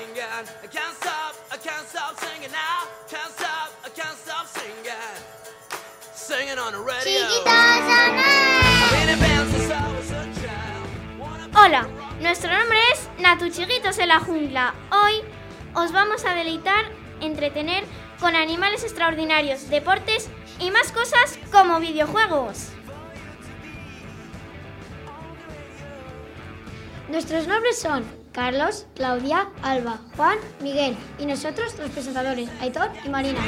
singing. I can't stop, I can't stop singing now. Can't stop, I can't stop singing. Singing on the radio. I've been in band since I was a child. Wanna Hola, nuestro nombre es Natu Chiquitos en la Jungla. Hoy os vamos a deleitar, entretener con animales extraordinarios, deportes y más cosas como videojuegos. Nuestros nombres son Carlos, Claudia, Alba, Juan, Miguel y nosotros los presentadores, Aitor y Marina.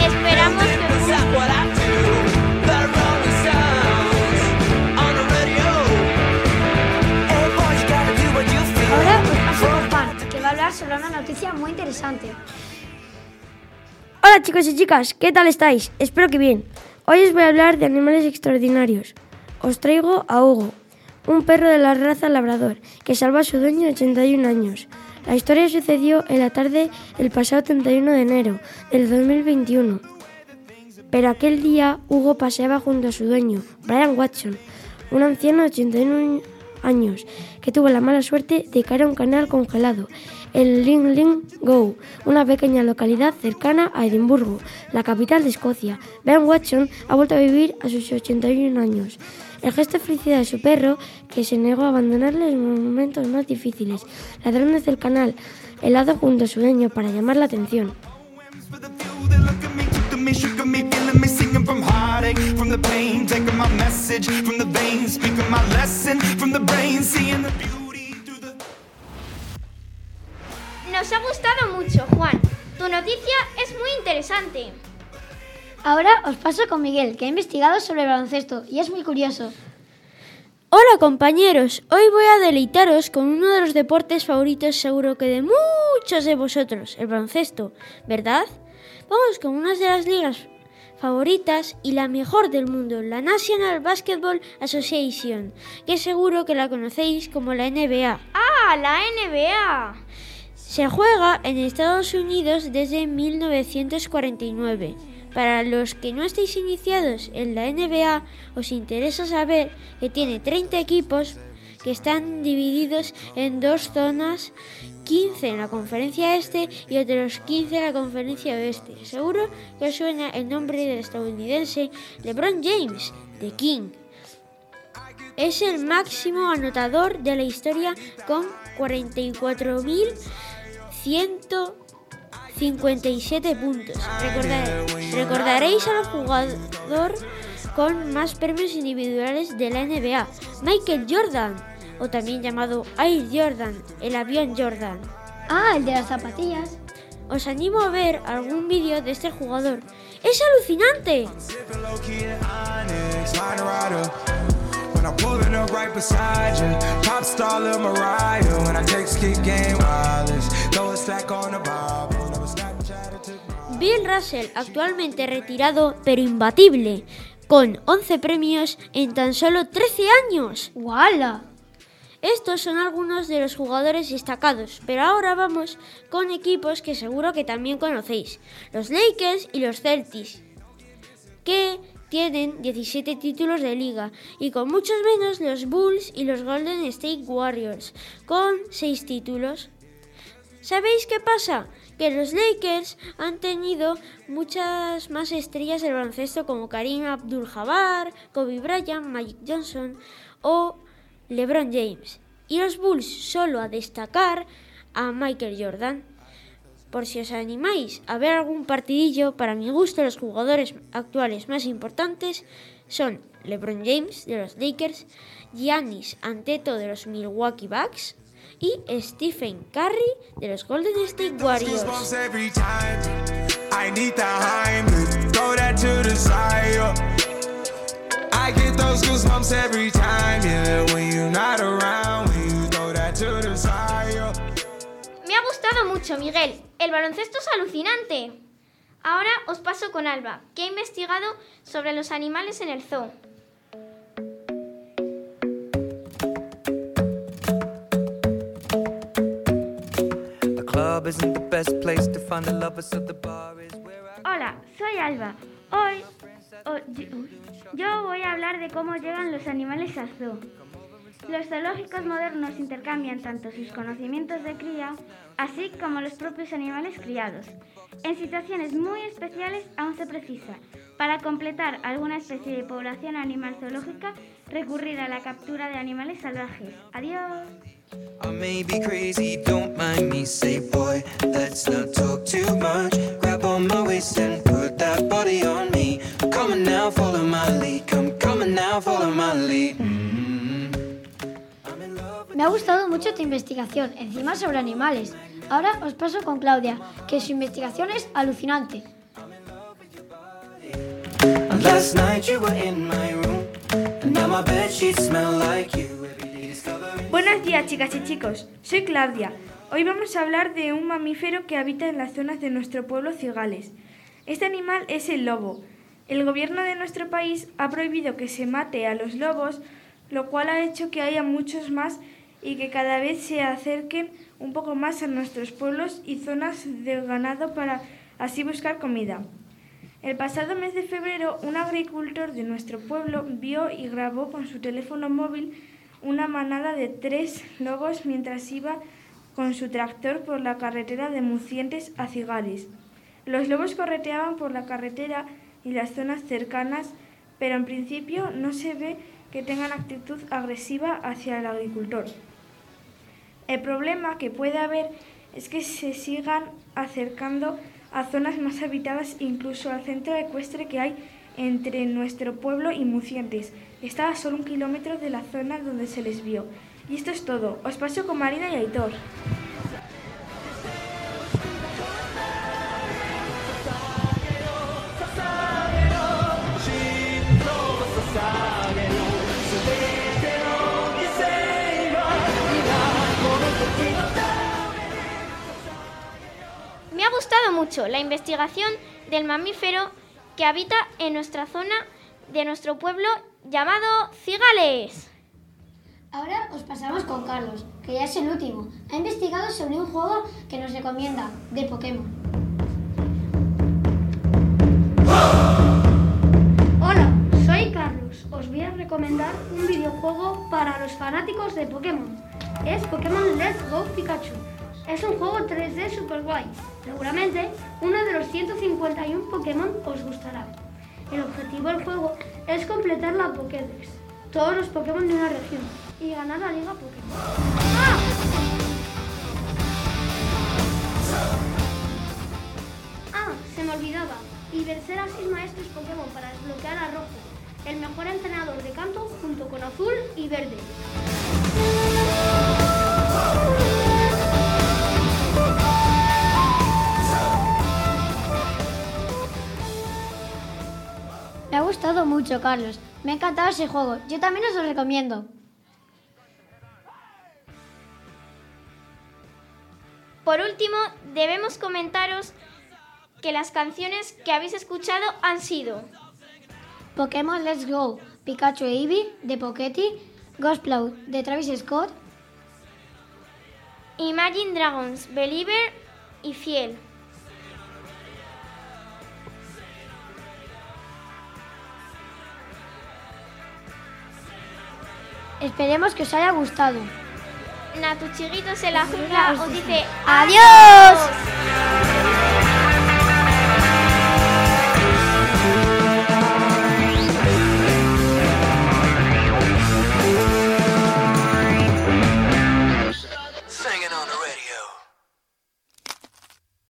Esperamos que. Ahora os Juan, que va a hablar sobre una noticia muy interesante. Hola chicos y chicas, ¿qué tal estáis? Espero que bien. Hoy os voy a hablar de animales extraordinarios. Os traigo a Hugo, un perro de la raza labrador que salva a su dueño de 81 años. La historia sucedió en la tarde del pasado 31 de enero del 2021. Pero aquel día Hugo paseaba junto a su dueño, Brian Watson, un anciano de 81 años que tuvo la mala suerte de caer a un canal congelado en Ling Ling Go, una pequeña localidad cercana a Edimburgo, la capital de Escocia. Brian Watson ha vuelto a vivir a sus 81 años. El gesto de felicidad de su perro, que se negó a abandonarle en los momentos más difíciles, ladrón desde el canal helado junto a su dueño para llamar la atención. Nos ha gustado mucho, Juan. Tu noticia es muy interesante. Ahora os paso con Miguel, que ha investigado sobre el baloncesto y es muy curioso. Hola compañeros, hoy voy a deleitaros con uno de los deportes favoritos seguro que de muchos de vosotros, el baloncesto, ¿verdad? Vamos con una de las ligas favoritas y la mejor del mundo, la National Basketball Association, que seguro que la conocéis como la NBA. ¡Ah, la NBA! Se juega en Estados Unidos desde 1949. Para los que no estéis iniciados en la NBA, os interesa saber que tiene 30 equipos que están divididos en dos zonas, 15 en la conferencia este y otros 15 en la conferencia oeste. Seguro que os suena el nombre del estadounidense LeBron James, de King. Es el máximo anotador de la historia con 44.157 puntos. Recordar- recordaréis al jugador con más premios individuales de la NBA, Michael Jordan, o también llamado Air Jordan, el avión Jordan. Ah, el de las zapatillas. Os animo a ver algún vídeo de este jugador. ¡Es alucinante! Bill Russell, actualmente retirado pero imbatible, con 11 premios en tan solo 13 años. ¡Wala! Estos son algunos de los jugadores destacados, pero ahora vamos con equipos que seguro que también conocéis, los Lakers y los Celtics, que tienen 17 títulos de liga y con muchos menos los Bulls y los Golden State Warriors, con 6 títulos. ¿Sabéis qué pasa? Que los Lakers han tenido muchas más estrellas del baloncesto como Karim Abdul-Jabbar, Kobe Bryant, Magic Johnson o LeBron James. Y los Bulls solo a destacar a Michael Jordan. Por si os animáis a ver algún partidillo, para mi gusto los jugadores actuales más importantes son LeBron James de los Lakers, Giannis Anteto de los Milwaukee Bucks y Stephen Curry de los Golden State Warriors. goosebumps every time. I need the Heimlich, throw that to the side. yeah. I get those goosebumps every time, yeah. When you're not around, when you throw that to the side. yeah. Me ha gustado mucho, Miguel. El baloncesto es alucinante. Ahora os paso con Alba, que ha investigado sobre los animales en el zoo. Hola, soy Alba. Hoy o- yo- yo voy a hablar de cómo llegan los animales al zoo. Los zoológicos modernos intercambian tanto sus conocimientos de cría, así como los propios animales criados. En situaciones muy especiales aún se precisa, para completar alguna especie de población animal zoológica, recurrir a la captura de animales salvajes. Adiós. I may be crazy, don't mind me. Say, boy, let's not talk too much. Grab on my waist and put that body on me. Come on now, follow my lead. Come, on now, follow my lead. Mm-hmm. I'm Me ha gustado mucho tu investigación, encima sobre animales. Ahora os paso con Claudia, que su investigación es alucinante. Last night you were in my room, and now my bed sheets smell like you. Buenos días chicas y chicos, soy Claudia. Hoy vamos a hablar de un mamífero que habita en las zonas de nuestro pueblo Cigales. Este animal es el lobo. El gobierno de nuestro país ha prohibido que se mate a los lobos, lo cual ha hecho que haya muchos más y que cada vez se acerquen un poco más a nuestros pueblos y zonas de ganado para así buscar comida. El pasado mes de febrero, un agricultor de nuestro pueblo vio y grabó con su teléfono móvil una manada de tres lobos mientras iba con su tractor por la carretera de Mucientes a Cigales. Los lobos correteaban por la carretera y las zonas cercanas, pero en principio no se ve que tengan actitud agresiva hacia el agricultor. El problema que puede haber es que se sigan acercando a zonas más habitadas, incluso al centro ecuestre que hay entre nuestro pueblo y Mucientes. Está a solo un kilómetro de la zona donde se les vio. Y esto es todo. Os paso con Marina y Aitor. Me ha gustado mucho la investigación del mamífero que habita en nuestra zona de nuestro pueblo llamado Cigales. Ahora os pasamos con Carlos, que ya es el último. Ha investigado sobre un juego que nos recomienda, de Pokémon. Hola, soy Carlos. Os voy a recomendar un videojuego para los fanáticos de Pokémon. Es Pokémon Let's Go Pikachu. Es un juego 3D super guay. Seguramente uno de los 151 Pokémon os gustará. El objetivo del juego es completar la Pokédex, todos los Pokémon de una región, y ganar la Liga Pokémon. ¡Ah! Ah, se me olvidaba. Y vencer a seis maestros Pokémon para desbloquear a Rojo, el mejor entrenador de canto junto con Azul y Verde. Mucho, Carlos. Me ha encantado ese juego. Yo también os lo recomiendo. Por último, debemos comentaros que las canciones que habéis escuchado han sido Pokémon Let's Go, Pikachu e Eevee, de Ghost Cloud, de Travis Scott, Imagine Dragons, Believer y Fiel. Esperemos que os haya gustado. Natuchiguitos en la jungla os dice ¡Adiós!